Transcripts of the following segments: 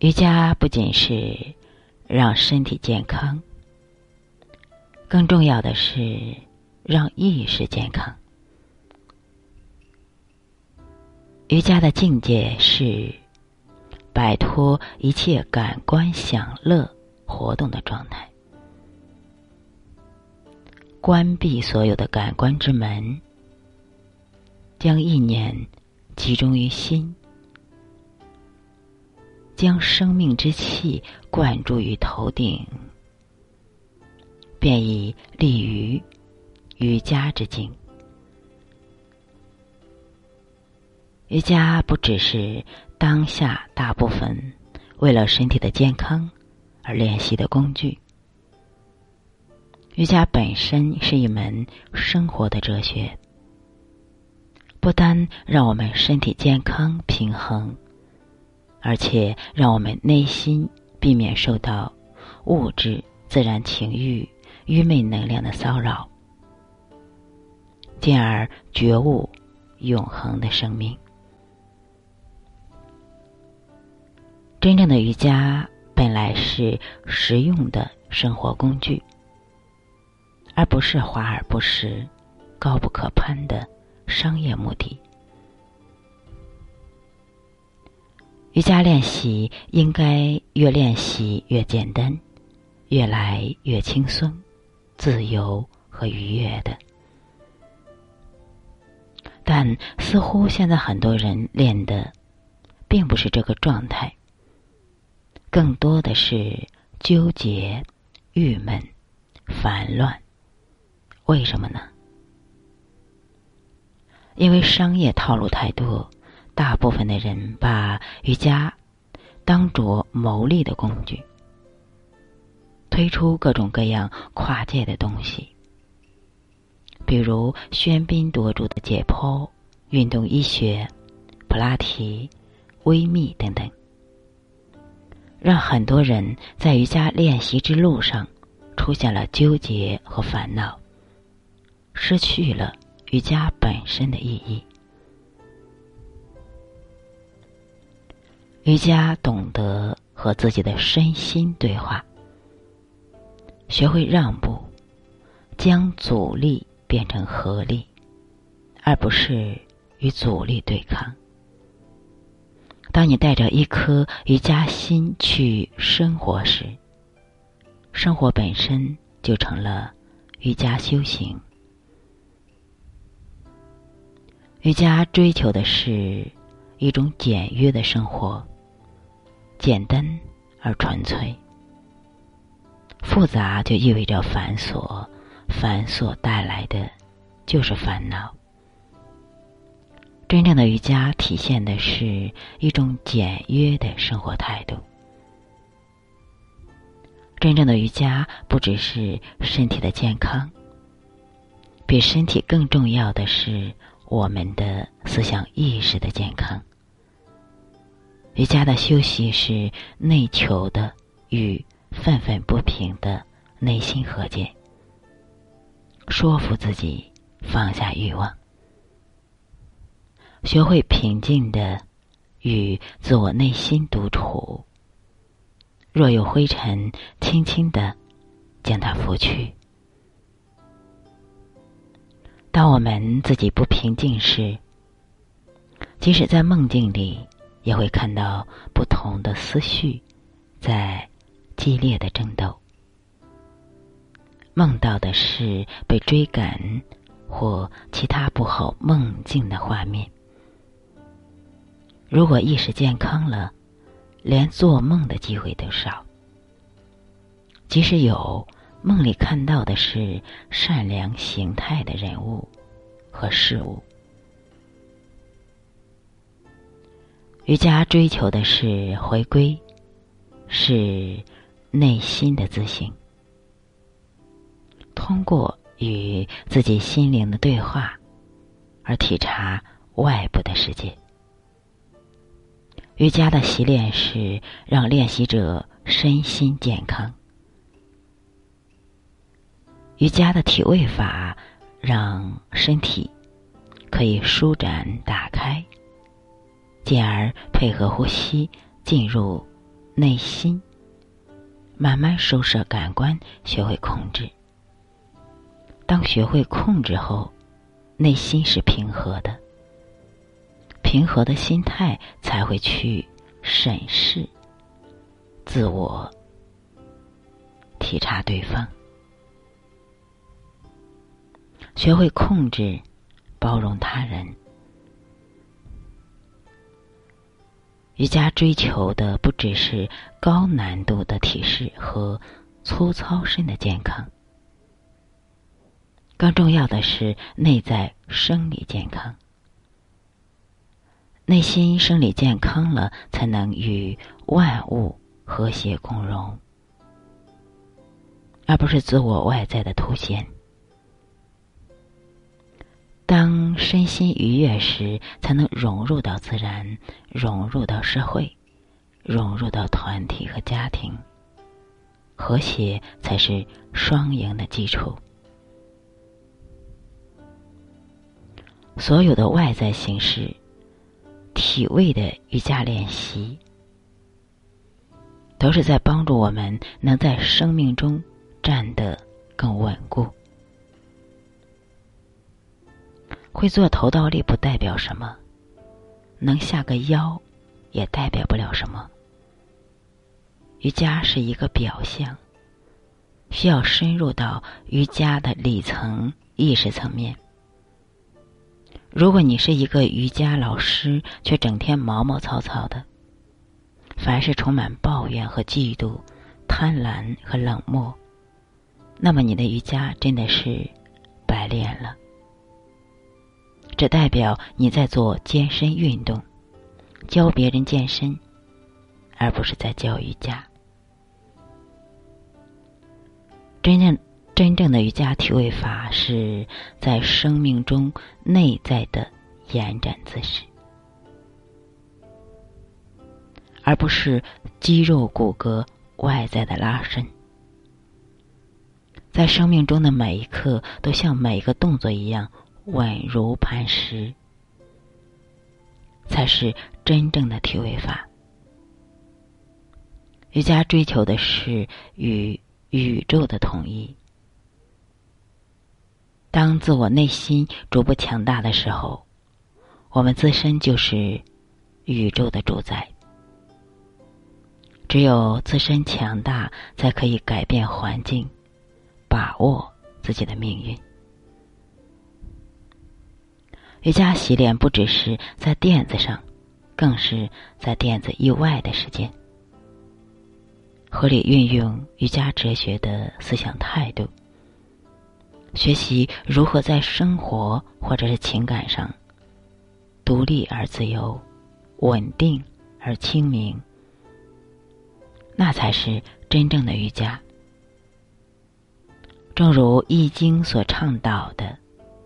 瑜伽不仅是让身体健康，更重要的是让意识健康。瑜伽的境界是摆脱一切感官享乐活动的状态，关闭所有的感官之门，将意念集中于心。将生命之气灌注于头顶，便已立于瑜伽之境。瑜伽不只是当下大部分为了身体的健康而练习的工具，瑜伽本身是一门生活的哲学，不单让我们身体健康平衡。而且让我们内心避免受到物质、自然情欲、愚昧能量的骚扰，进而觉悟永恒的生命。真正的瑜伽本来是实用的生活工具，而不是华而不实、高不可攀的商业目的。瑜伽练习应该越练习越简单，越来越轻松、自由和愉悦的。但似乎现在很多人练的，并不是这个状态，更多的是纠结、郁闷、烦乱。为什么呢？因为商业套路太多。大部分的人把瑜伽当作牟利的工具，推出各种各样跨界的东西，比如喧宾夺主的解剖、运动医学、普拉提、微密等等，让很多人在瑜伽练习之路上出现了纠结和烦恼，失去了瑜伽本身的意义。瑜伽懂得和自己的身心对话，学会让步，将阻力变成合力，而不是与阻力对抗。当你带着一颗瑜伽心去生活时，生活本身就成了瑜伽修行。瑜伽追求的是一种简约的生活。简单而纯粹，复杂就意味着繁琐，繁琐带来的就是烦恼。真正的瑜伽体现的是一种简约的生活态度。真正的瑜伽不只是身体的健康，比身体更重要的是我们的思想意识的健康。瑜伽的休息是内求的与愤愤不平的内心和解，说服自己放下欲望，学会平静的与自我内心独处。若有灰尘，轻轻的将它拂去。当我们自己不平静时，即使在梦境里。也会看到不同的思绪在激烈的争斗，梦到的是被追赶或其他不好梦境的画面。如果意识健康了，连做梦的机会都少。即使有，梦里看到的是善良形态的人物和事物。瑜伽追求的是回归，是内心的自省。通过与自己心灵的对话，而体察外部的世界。瑜伽的习练是让练习者身心健康。瑜伽的体位法让身体可以舒展打开。进而配合呼吸，进入内心，慢慢收摄感官，学会控制。当学会控制后，内心是平和的。平和的心态才会去审视自我，体察对方，学会控制，包容他人。瑜伽追求的不只是高难度的体式和粗糙身的健康，更重要的是内在生理健康。内心生理健康了，才能与万物和谐共融，而不是自我外在的凸显。当身心愉悦时，才能融入到自然，融入到社会，融入到团体和家庭。和谐才是双赢的基础。所有的外在形式、体位的瑜伽练习，都是在帮助我们能在生命中站得更稳固。会做头倒立不代表什么，能下个腰，也代表不了什么。瑜伽是一个表象，需要深入到瑜伽的里层意识层面。如果你是一个瑜伽老师，却整天毛毛糙糙的，凡事充满抱怨和嫉妒、贪婪和冷漠，那么你的瑜伽真的是白练了。这代表你在做健身运动，教别人健身，而不是在教瑜伽。真正真正的瑜伽体位法是在生命中内在的延展姿势，而不是肌肉骨骼外在的拉伸。在生命中的每一刻，都像每一个动作一样。稳如磐石，才是真正的体位法。瑜伽追求的是与宇宙的统一。当自我内心逐步强大的时候，我们自身就是宇宙的主宰。只有自身强大，才可以改变环境，把握自己的命运。瑜伽洗脸不只是在垫子上，更是在垫子以外的时间。合理运用瑜伽哲学的思想态度，学习如何在生活或者是情感上独立而自由、稳定而清明，那才是真正的瑜伽。正如《易经》所倡导的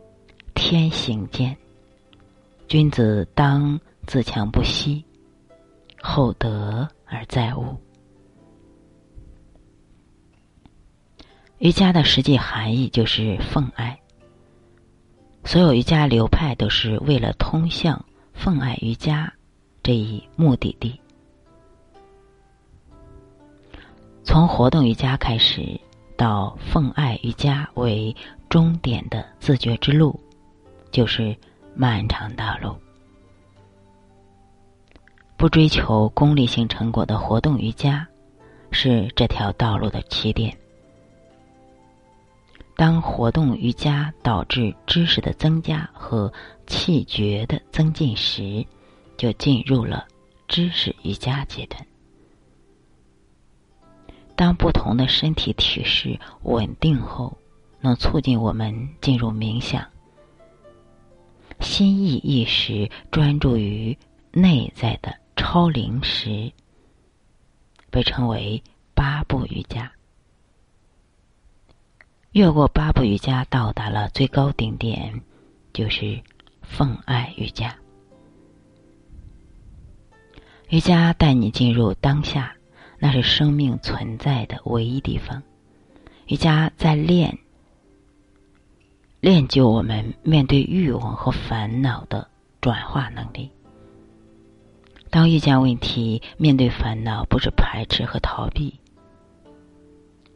“天行健”。君子当自强不息，厚德而载物。瑜伽的实际含义就是奉爱。所有瑜伽流派都是为了通向奉爱瑜伽这一目的地。从活动瑜伽开始，到奉爱瑜伽为终点的自觉之路，就是。漫长道路，不追求功利性成果的活动瑜伽，是这条道路的起点。当活动瑜伽导致知识的增加和气觉的增进时，就进入了知识瑜伽阶段。当不同的身体体式稳定后，能促进我们进入冥想。心意意识专注于内在的超灵时，被称为八步瑜伽。越过八步瑜伽，到达了最高顶点，就是奉爱瑜伽。瑜伽带你进入当下，那是生命存在的唯一地方。瑜伽在练。练就我们面对欲望和烦恼的转化能力，当遇见问题、面对烦恼，不是排斥和逃避；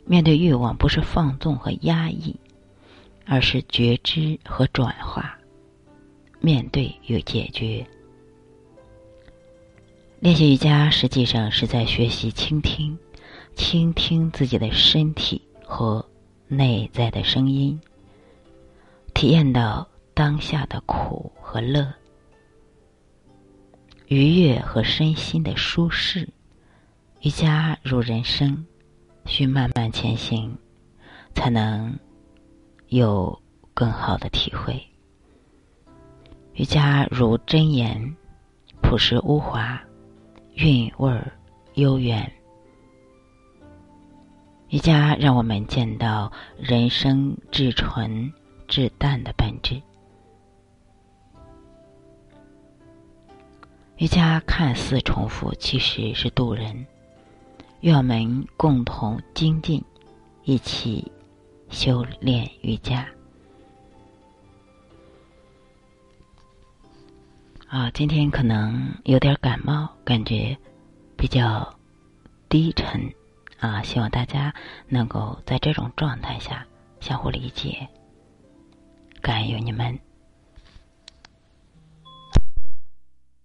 面对欲望，不是放纵和压抑，而是觉知和转化。面对与解决。练习瑜伽实际上是在学习倾听，倾听自己的身体和内在的声音，体验到当下的苦和乐。愉悦和身心的舒适，瑜伽如人生，需慢慢前行，才能有更好的体会。瑜伽如真言，朴实无华，韵味悠远。瑜伽让我们见到人生至纯至淡的本质。瑜伽看似重复，其实是渡人。愿我们共同精进，一起修炼瑜伽。啊，今天可能有点感冒，感觉比较低沉啊，希望大家能够在这种状态下相互理解。感恩有你们。